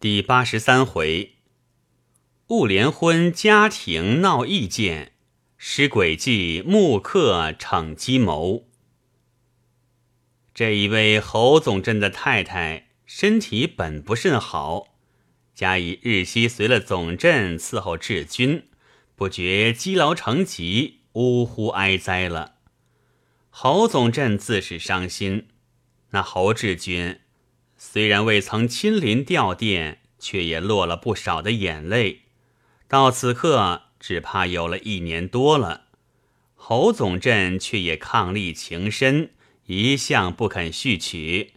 第八十三回，雾联婚家庭闹意见，施诡计木刻逞计谋。这一位侯总镇的太太身体本不甚好，加以日夕随了总镇伺候治军，不觉积劳成疾，呜呼哀哉了。侯总镇自是伤心，那侯志军。虽然未曾亲临吊唁，却也落了不少的眼泪。到此刻，只怕有了一年多了。侯总镇却也伉俪情深，一向不肯续娶。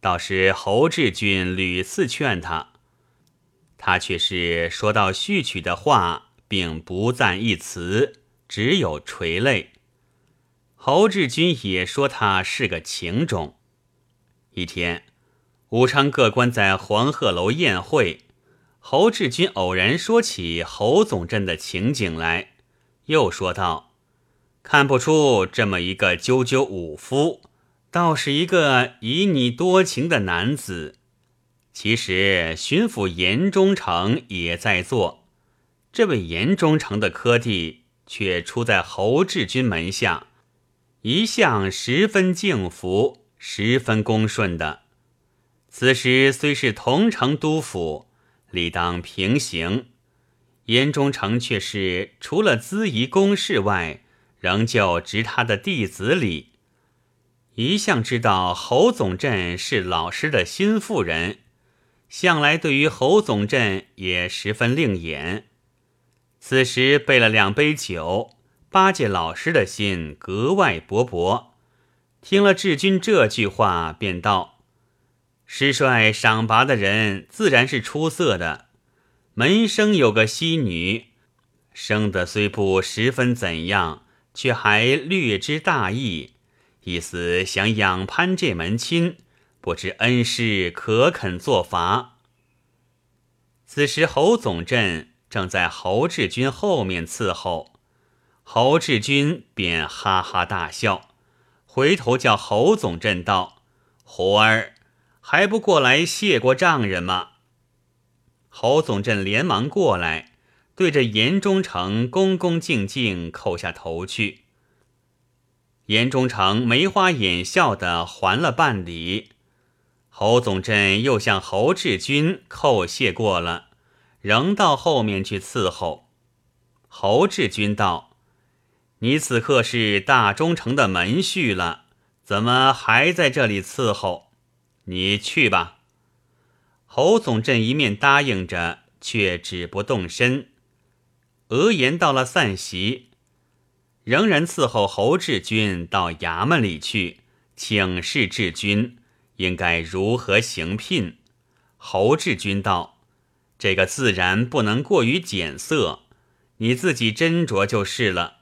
倒是侯志军屡次劝他，他却是说到续娶的话，并不赞一词，只有垂泪。侯志军也说他是个情种。一天。武昌各官在黄鹤楼宴会，侯志军偶然说起侯总镇的情景来，又说道：“看不出这么一个赳赳武夫，倒是一个旖旎多情的男子。其实巡抚严忠诚也在做，这位严忠诚的科第却出在侯志军门下，一向十分敬服，十分恭顺的。”此时虽是同城督府，理当平行。严忠诚却是除了咨仪公事外，仍旧执他的弟子礼。一向知道侯总镇是老师的心腹人，向来对于侯总镇也十分另眼。此时备了两杯酒，巴结老师的心格外勃勃。听了志军这句话，便道。师帅赏拔的人自然是出色的。门生有个妻女，生得虽不十分怎样，却还略知大义，意思想仰攀这门亲，不知恩师可肯作罚。此时侯总镇正在侯志军后面伺候，侯志军便哈哈大笑，回头叫侯总镇道：“胡儿。”还不过来谢过丈人吗？侯总镇连忙过来，对着严忠诚恭恭敬敬叩下头去。严忠诚眉花眼笑的还了半礼。侯总镇又向侯志军叩谢过了，仍到后面去伺候。侯志军道：“你此刻是大忠诚的门婿了，怎么还在这里伺候？”你去吧。侯总镇一面答应着，却止不动身。额言到了散席，仍然伺候侯志军到衙门里去，请示志军应该如何行聘。侯志军道：“这个自然不能过于简色，你自己斟酌就是了。”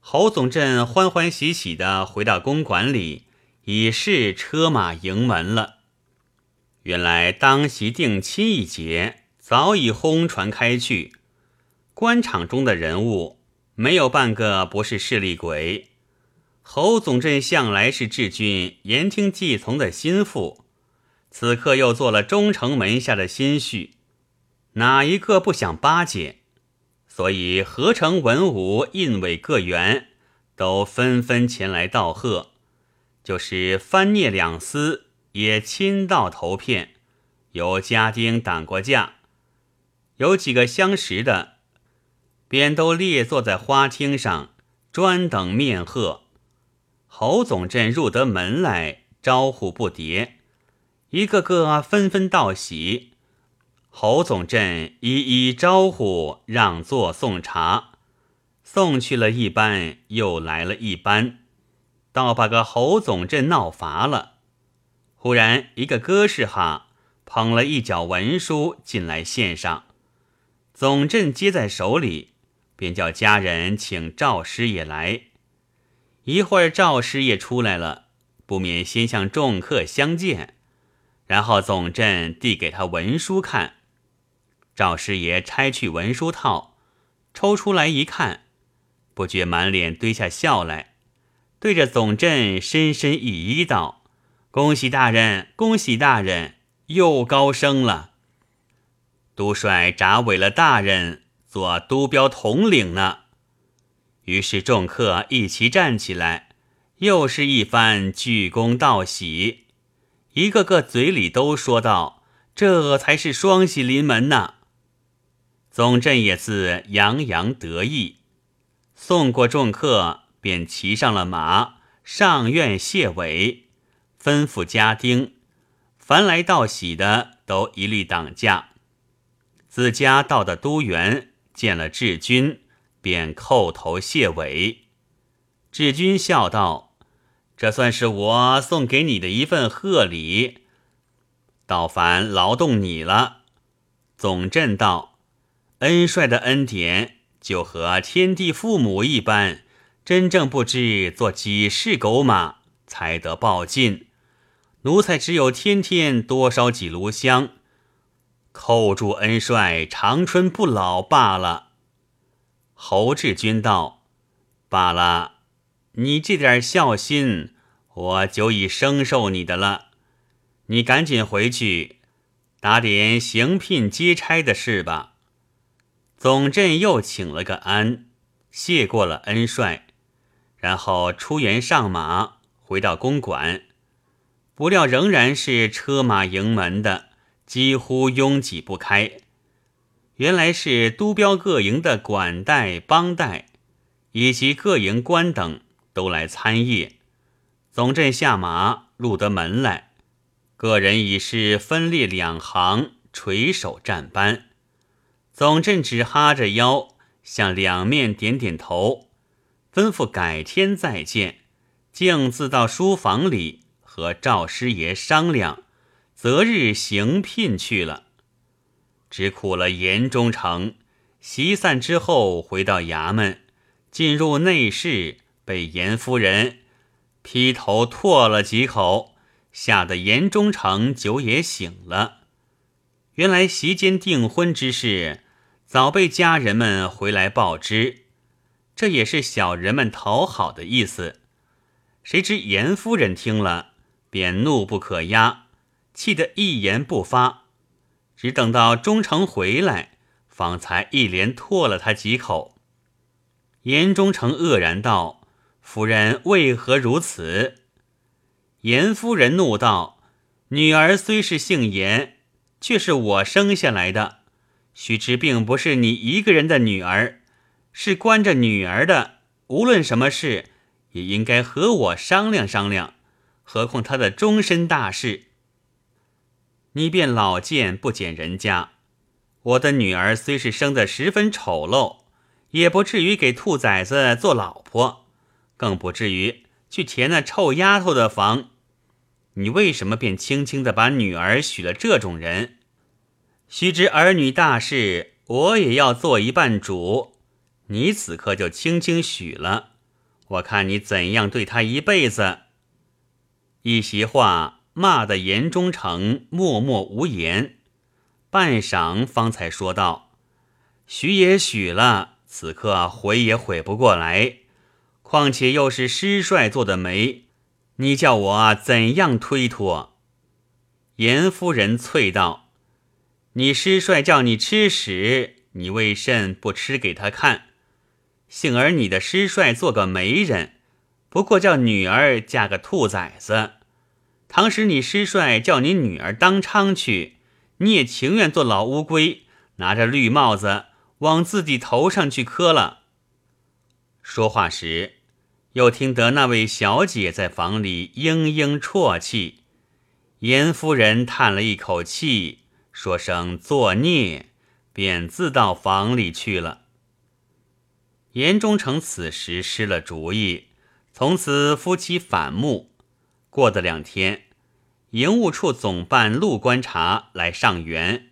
侯总镇欢欢喜喜的回到公馆里。已是车马迎门了。原来当席定亲一节早已轰传开去，官场中的人物没有半个不是势利鬼。侯总镇向来是治军言听计从的心腹，此刻又做了忠诚门下的心婿，哪一个不想巴结？所以合成文武印委各员都纷纷前来道贺。就是翻聂两司也亲到投片，有家丁挡过架，有几个相识的，便都列坐在花厅上，专等面贺。侯总镇入得门来，招呼不迭，一个个纷纷道喜。侯总镇一一招呼，让座送茶，送去了一班，又来了一班。倒把个侯总镇闹乏了。忽然一个哥士哈捧了一角文书进来献上，总镇接在手里，便叫家人请赵师爷来。一会儿赵师爷出来了，不免先向众客相见，然后总镇递给他文书看。赵师爷拆去文书套，抽出来一看，不觉满脸堆下笑来。对着总镇深深一揖道：“恭喜大人，恭喜大人，又高升了。”都帅札委了大人做都标统领呢。于是众客一齐站起来，又是一番鞠躬道喜，一个个嘴里都说道：“这才是双喜临门呐！”总镇也自洋洋得意，送过众客，便骑上了马，上院谢尾，吩咐家丁，凡来道喜的都一律挡驾。自家到的都园，见了志军，便叩头谢尾。志军笑道：“这算是我送给你的一份贺礼，倒烦劳动你了。”总镇道：“恩帅的恩典，就和天地父母一般，真正不知做几世狗马才得报尽。奴才只有天天多烧几炉香。”扣住恩帅长春不老罢了。侯志军道：“罢了，你这点孝心，我久已生受你的了。你赶紧回去，打点行聘接差的事吧。”总镇又请了个安，谢过了恩帅，然后出园上马，回到公馆，不料仍然是车马迎门的。几乎拥挤不开，原来是都标各营的管带、帮带，以及各营官等都来参谒。总镇下马入得门来，个人已是分列两行，垂手站班。总镇只哈着腰，向两面点点头，吩咐改天再见，径自到书房里和赵师爷商量。择日行聘去了，只苦了严忠诚。席散之后，回到衙门，进入内室，被严夫人劈头唾了几口，吓得严忠诚酒也醒了。原来席间订婚之事，早被家人们回来报知，这也是小人们讨好的意思。谁知严夫人听了，便怒不可压。气得一言不发，只等到忠诚回来，方才一连唾了他几口。严忠诚愕然道：“夫人为何如此？”严夫人怒道：“女儿虽是姓严，却是我生下来的，须知并不是你一个人的女儿，是关着女儿的。无论什么事，也应该和我商量商量。何况她的终身大事。”你便老见不捡人家，我的女儿虽是生得十分丑陋，也不至于给兔崽子做老婆，更不至于去填那臭丫头的房。你为什么便轻轻的把女儿许了这种人？须知儿女大事，我也要做一半主。你此刻就轻轻许了，我看你怎样对他一辈子。一席话。骂得严忠诚默默无言，半晌方才说道：“许也许了，此刻悔也悔不过来。况且又是师帅做的媒，你叫我怎样推脱？”严夫人啐道：“你师帅叫你吃屎，你为甚不吃给他看？幸而你的师帅做个媒人，不过叫女儿嫁个兔崽子。”倘使你师帅叫你女儿当娼去，你也情愿做老乌龟，拿着绿帽子往自己头上去磕了。说话时，又听得那位小姐在房里嘤嘤啜泣。严夫人叹了一口气，说声作孽，便自到房里去了。严忠诚此时失了主意，从此夫妻反目。过的两天，营务处总办陆观察来上元，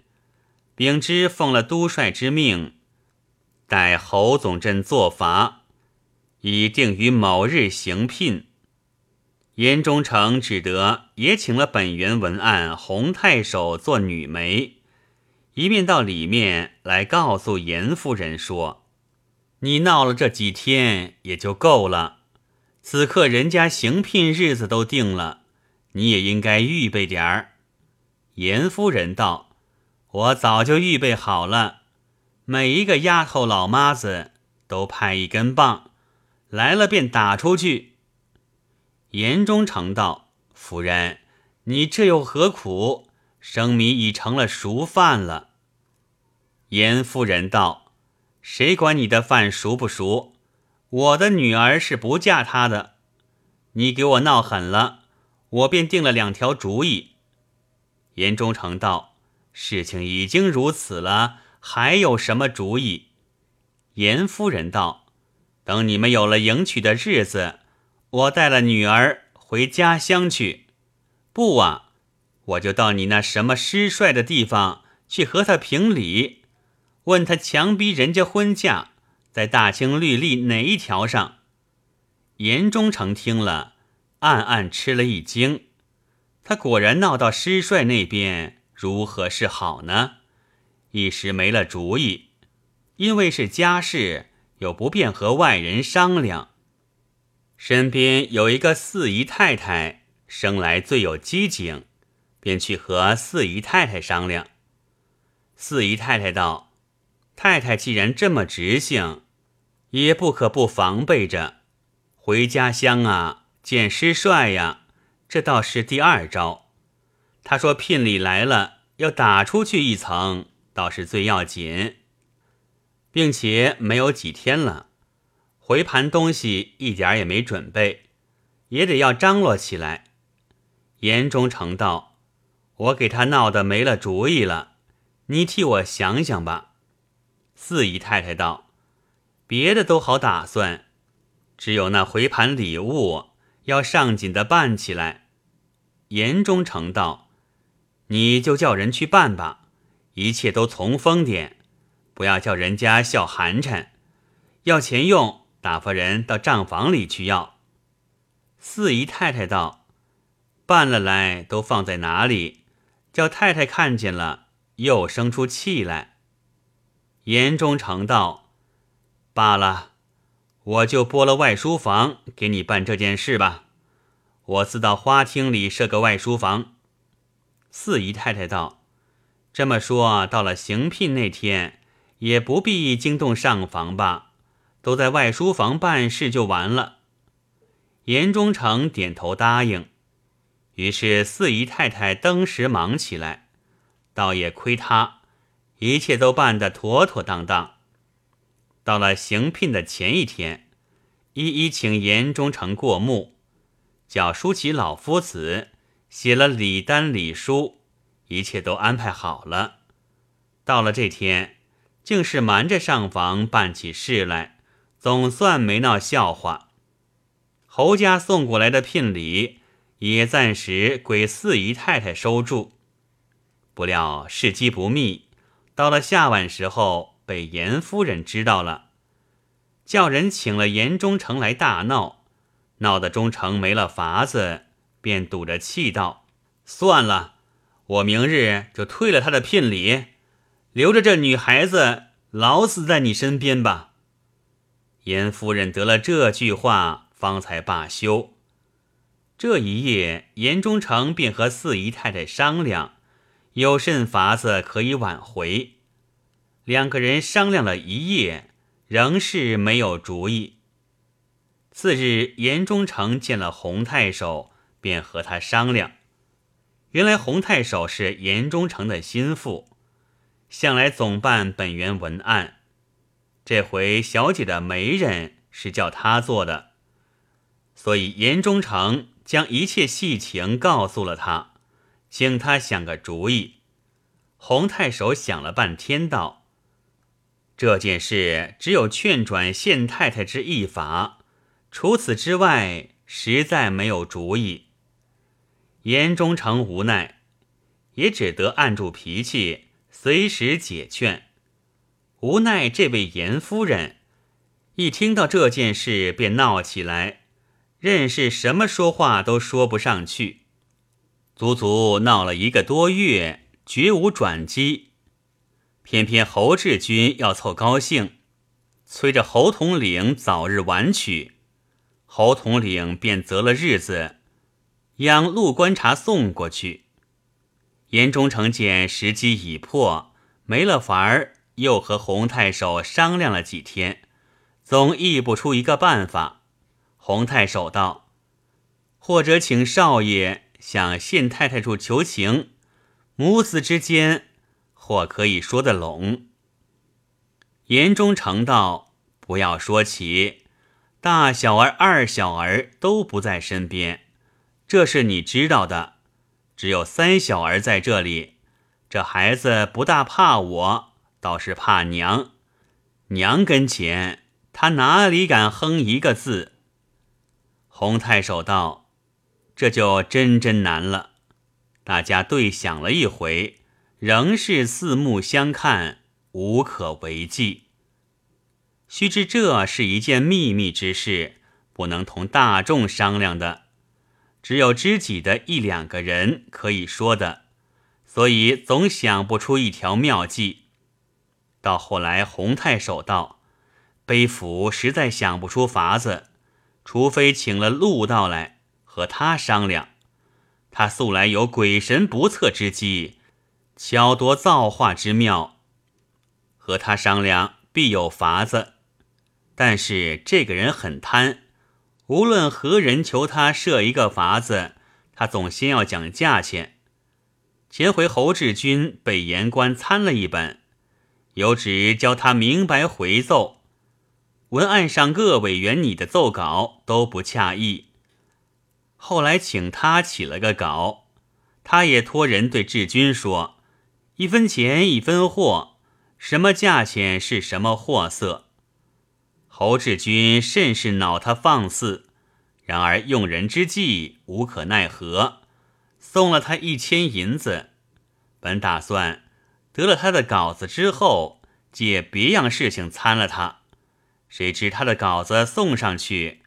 秉之奉了都帅之命，待侯总镇作罚，已定于某日行聘。严忠诚只得也请了本原文案洪太守做女媒，一面到里面来告诉严夫人说：“你闹了这几天也就够了。”此刻人家行聘日子都定了，你也应该预备点儿。严夫人道：“我早就预备好了，每一个丫头老妈子都派一根棒，来了便打出去。”言中诚道：“夫人，你这又何苦？生米已成了熟饭了。”严夫人道：“谁管你的饭熟不熟？我的女儿是不嫁他的。你给我闹狠了，我便定了两条主意。”严忠诚道：“事情已经如此了，还有什么主意？”严夫人道：“等你们有了迎娶的日子，我带了女儿回家乡去。不啊，我就到你那什么失帅的地方去和他评理。”问他强逼人家婚嫁，在大清律例哪一条上？严忠诚听了，暗暗吃了一惊。他果然闹到师帅那边，如何是好呢？一时没了主意，因为是家事，又不便和外人商量。身边有一个四姨太太，生来最有机警，便去和四姨太太商量。四姨太太道。太太既然这么直性，也不可不防备着。回家乡啊，见师帅呀，这倒是第二招。他说聘礼来了，要打出去一层，倒是最要紧，并且没有几天了，回盘东西一点也没准备，也得要张罗起来。严忠诚道：“我给他闹得没了主意了，你替我想想吧。”四姨太太道：“别的都好打算，只有那回盘礼物要上紧的办起来。”言中诚道：“你就叫人去办吧，一切都从风点，不要叫人家笑寒碜。要钱用，打发人到账房里去要。”四姨太太道：“办了来都放在哪里？叫太太看见了，又生出气来。”言中诚道：“罢了，我就拨了外书房给你办这件事吧。我自到花厅里设个外书房。”四姨太太道：“这么说，到了行聘那天，也不必惊动上房吧？都在外书房办事就完了。”言中诚点头答应。于是四姨太太登时忙起来，倒也亏他。一切都办得妥妥当当。到了行聘的前一天，一一请严忠诚过目，叫舒淇老夫子写了礼单礼书，一切都安排好了。到了这天，竟是瞒着上房办起事来，总算没闹笑话。侯家送过来的聘礼，也暂时归四姨太太收住。不料事机不密。到了下晚时候，被严夫人知道了，叫人请了严忠诚来大闹，闹得忠诚没了法子，便赌着气道：“算了，我明日就退了他的聘礼，留着这女孩子老死在你身边吧。”严夫人得了这句话，方才罢休。这一夜，严忠诚便和四姨太太商量。有甚法子可以挽回？两个人商量了一夜，仍是没有主意。次日，严忠诚见了洪太守，便和他商量。原来洪太守是严忠诚的心腹，向来总办本园文案。这回小姐的媒人是叫他做的，所以严忠诚将一切细情告诉了他。请他想个主意。洪太守想了半天，道：“这件事只有劝转县太太之一法，除此之外，实在没有主意。”严忠诚无奈，也只得按住脾气，随时解劝。无奈这位严夫人一听到这件事，便闹起来，任是什么说话都说不上去。足足闹了一个多月，绝无转机。偏偏侯志军要凑高兴，催着侯统领早日完娶。侯统领便择了日子，央陆观察送过去。严忠诚见时机已迫，没了法儿，又和洪太守商量了几天，总议不出一个办法。洪太守道：“或者请少爷向县太太处求情，母子之间或可以说得拢。”言中诚道：“不要说起，大小儿、二小儿都不在身边，这是你知道的。”只有三小儿在这里，这孩子不大怕我，倒是怕娘。娘跟前，他哪里敢哼一个字？洪太守道：“这就真真难了。”大家对想了一回，仍是四目相看，无可为继。须知这是一件秘密之事，不能同大众商量的。只有知己的一两个人可以说的，所以总想不出一条妙计。到后来，洪太守道：“卑府实在想不出法子，除非请了陆道来和他商量。他素来有鬼神不测之机，巧夺造化之妙，和他商量必有法子。但是这个人很贪。”无论何人求他设一个法子，他总先要讲价钱。前回侯志军被言官参了一本，有旨教他明白回奏。文案上各委员拟的奏稿都不恰意。后来请他起了个稿，他也托人对志军说：“一分钱一分货，什么价钱是什么货色。”侯志军甚是恼他放肆，然而用人之际无可奈何，送了他一千银子。本打算得了他的稿子之后，借别样事情参了他。谁知他的稿子送上去，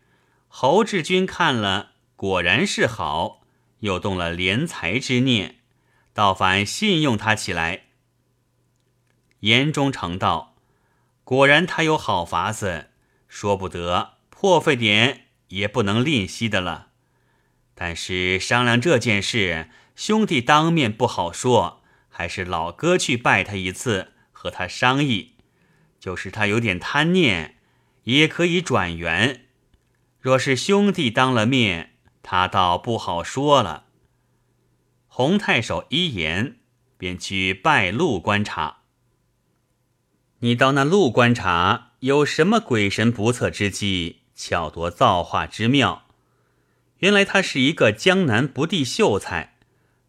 侯志军看了，果然是好，又动了怜才之念，倒反信用他起来。言中诚道：“果然他有好法子。”说不得，破费点也不能吝惜的了。但是商量这件事，兄弟当面不好说，还是老哥去拜他一次，和他商议。就是他有点贪念，也可以转圆。若是兄弟当了面，他倒不好说了。洪太守一言，便去拜陆观察。你到那陆观察。有什么鬼神不测之机，巧夺造化之妙？原来他是一个江南不第秀才，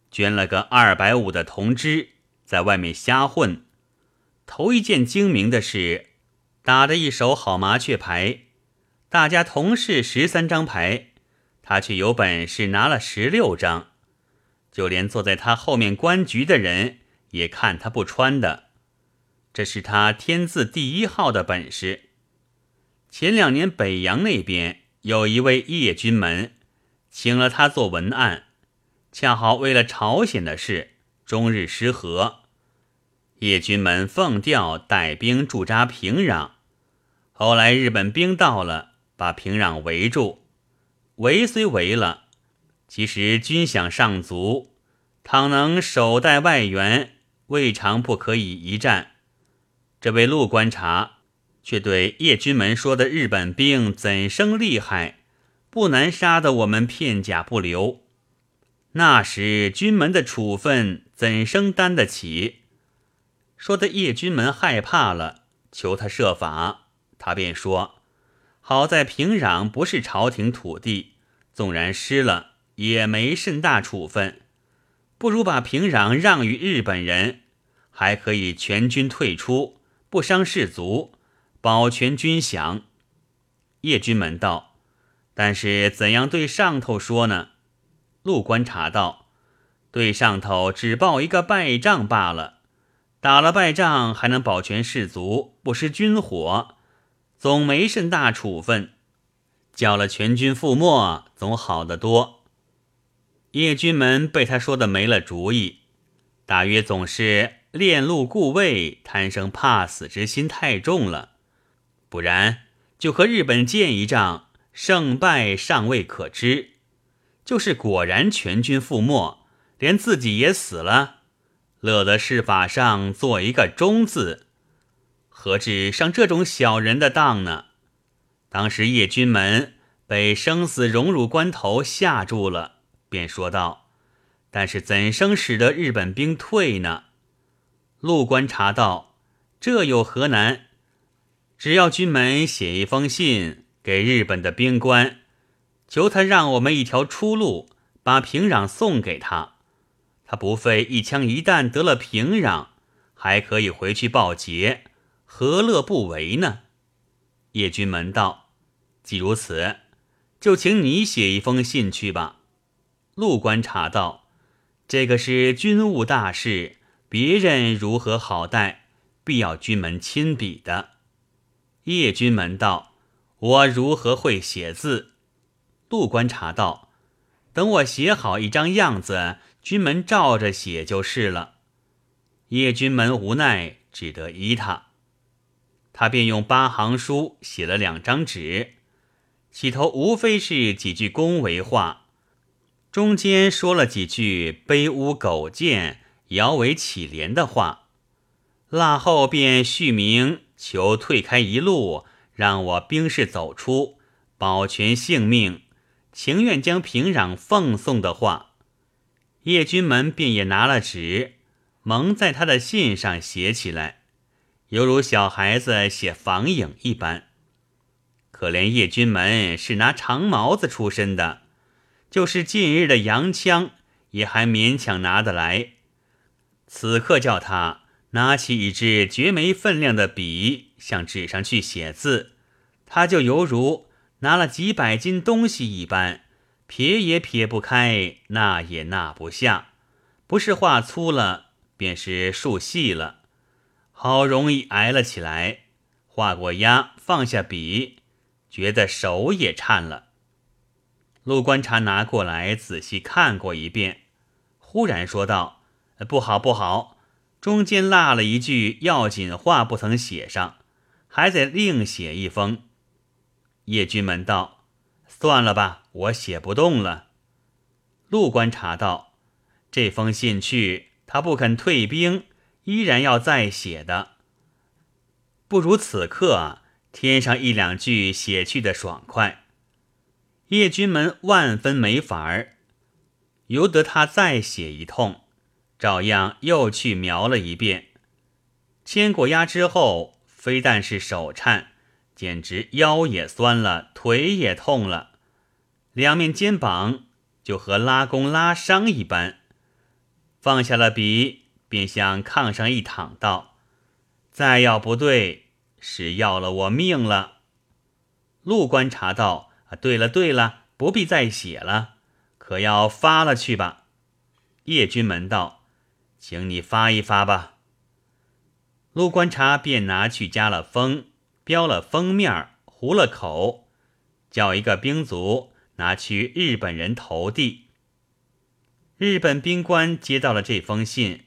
捐了个二百五的铜支，在外面瞎混。头一件精明的是，打的一手好麻雀牌，大家同是十三张牌，他却有本事拿了十六张，就连坐在他后面观局的人也看他不穿的。这是他天字第一号的本事。前两年北洋那边有一位叶君门，请了他做文案，恰好为了朝鲜的事，终日失和。叶君门奉调带兵驻扎平壤，后来日本兵到了，把平壤围住。围虽围了，其实军饷尚足，倘能守待外援，未尝不可以一战。这位陆观察却对叶君门说的日本兵怎生厉害，不难杀得我们片甲不留。那时军门的处分怎生担得起？说的叶君门害怕了，求他设法。他便说：好在平壤不是朝廷土地，纵然失了也没甚大处分，不如把平壤让于日本人，还可以全军退出。不伤士卒，保全军饷。叶军门道：“但是怎样对上头说呢？”陆观察道：“对上头只报一个败仗罢了。打了败仗还能保全士卒，不失军火，总没甚大处分。叫了全军覆没，总好得多。”叶军门被他说的没了主意，大约总是。恋路故位，贪生怕死之心太重了，不然就和日本见一仗，胜败尚未可知。就是果然全军覆没，连自己也死了，乐得是法上做一个忠字，何止上这种小人的当呢？当时叶军门被生死荣辱关头吓住了，便说道：“但是怎生使得日本兵退呢？”陆观察道：“这有何难？只要军门写一封信给日本的兵官，求他让我们一条出路，把平壤送给他。”他不费一枪一弹得了平壤，还可以回去报捷，何乐不为呢？叶君门道：“既如此，就请你写一封信去吧。”陆观察道：“这个是军务大事，别人如何好待，必要君门亲笔的。”叶君门道：“我如何会写字？”陆观察道：“等我写好一张样子。”军门照着写就是了。叶君门无奈，只得依他。他便用八行书写了两张纸，起头无非是几句恭维话，中间说了几句卑污苟贱、摇尾乞怜的话，腊后便续名求退开一路，让我兵士走出，保全性命，情愿将平壤奉送的话。叶君门便也拿了纸，蒙在他的信上写起来，犹如小孩子写房影一般。可怜叶君门是拿长毛子出身的，就是近日的洋枪，也还勉强拿得来。此刻叫他拿起一支绝没分量的笔，向纸上去写字，他就犹如拿了几百斤东西一般。撇也撇不开，捺也捺不下，不是画粗了，便是竖细了，好容易挨了起来。画过押，放下笔，觉得手也颤了。陆观察拿过来仔细看过一遍，忽然说道：“不好，不好，中间落了一句要紧话，不曾写上，还得另写一封。”叶君门道。算了吧，我写不动了。陆观察道：“这封信去，他不肯退兵，依然要再写的。不如此刻添上一两句写去的爽快。”叶君门万分没法儿，由得他再写一通，照样又去描了一遍。签过押之后，非但是手颤，简直腰也酸了，腿也痛了。两面肩膀就和拉弓拉伤一般，放下了笔，便向炕上一躺，道：“再要不对，是要了我命了。”陆观察道：“啊，对了对了，不必再写了，可要发了去吧。”叶君门道：“请你发一发吧。”陆观察便拿去加了封，标了封面，糊了口，叫一个兵卒。拿去日本人投递。日本兵官接到了这封信，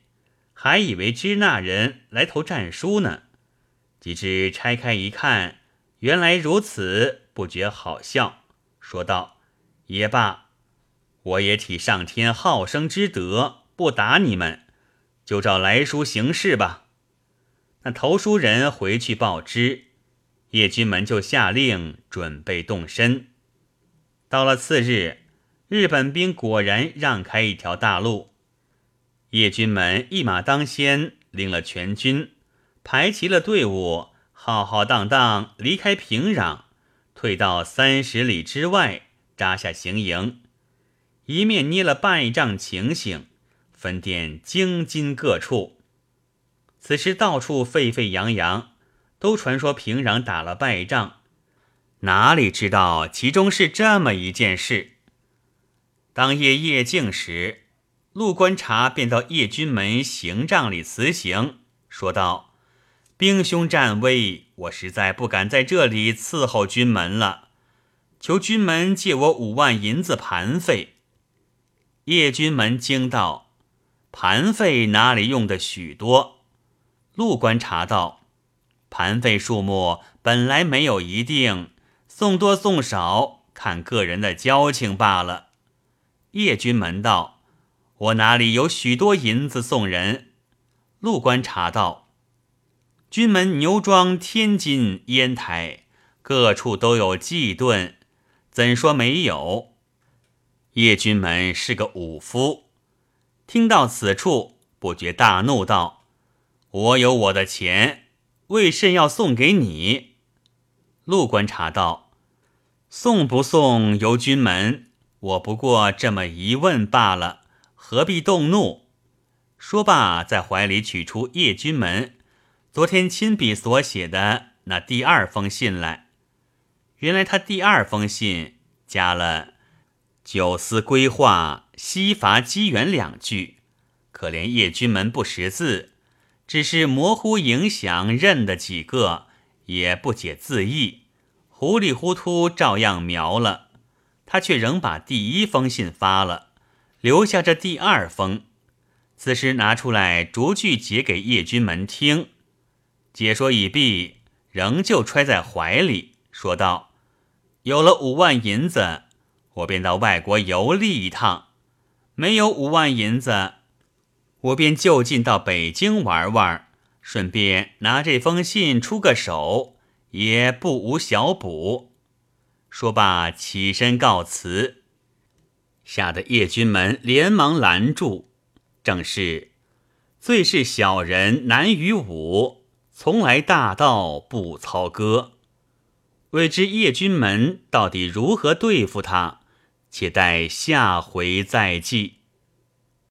还以为支那人来投战书呢。及至拆开一看，原来如此，不觉好笑，说道：“也罢，我也体上天好生之德，不打你们，就照来书行事吧。”那投书人回去报知，叶君门就下令准备动身。到了次日，日本兵果然让开一条大路，叶军门一马当先，领了全军，排齐了队伍，浩浩荡荡离开平壤，退到三十里之外扎下行营，一面捏了败仗情形，分店京津各处。此时到处沸沸扬扬，都传说平壤打了败仗。哪里知道其中是这么一件事？当夜夜静时，陆观察便到叶军门行帐里辞行，说道：“兵凶战危，我实在不敢在这里伺候军门了，求军门借我五万银子盘费。”叶军门惊道：“盘费哪里用的许多？”陆观察道：“盘费数目本来没有一定。”送多送少，看个人的交情罢了。叶君门道：“我哪里有许多银子送人？”陆观察道：“军门牛庄、天津、烟台各处都有祭盾，怎说没有？”叶君门是个武夫，听到此处，不觉大怒道：“我有我的钱，为甚要送给你？”陆观察道：“送不送由君门，我不过这么一问罢了，何必动怒？”说罢，在怀里取出叶君门昨天亲笔所写的那第二封信来。原来他第二封信加了“九思归化，西伐机缘”两句，可怜叶君门不识字，只是模糊影响认的几个，也不解字意，糊里糊涂照样描了。他却仍把第一封信发了，留下这第二封。此时拿出来逐句解给叶君门听，解说已毕，仍旧揣在怀里，说道：“有了五万银子，我便到外国游历一趟；没有五万银子，我便就近到北京玩玩，顺便拿这封信出个手，也不无小补。”说罢起身告辞，吓得叶君门连忙拦住。正是，最是小人难于武，从来大道不操戈。未知叶君门到底如何对付他，且待下回再记。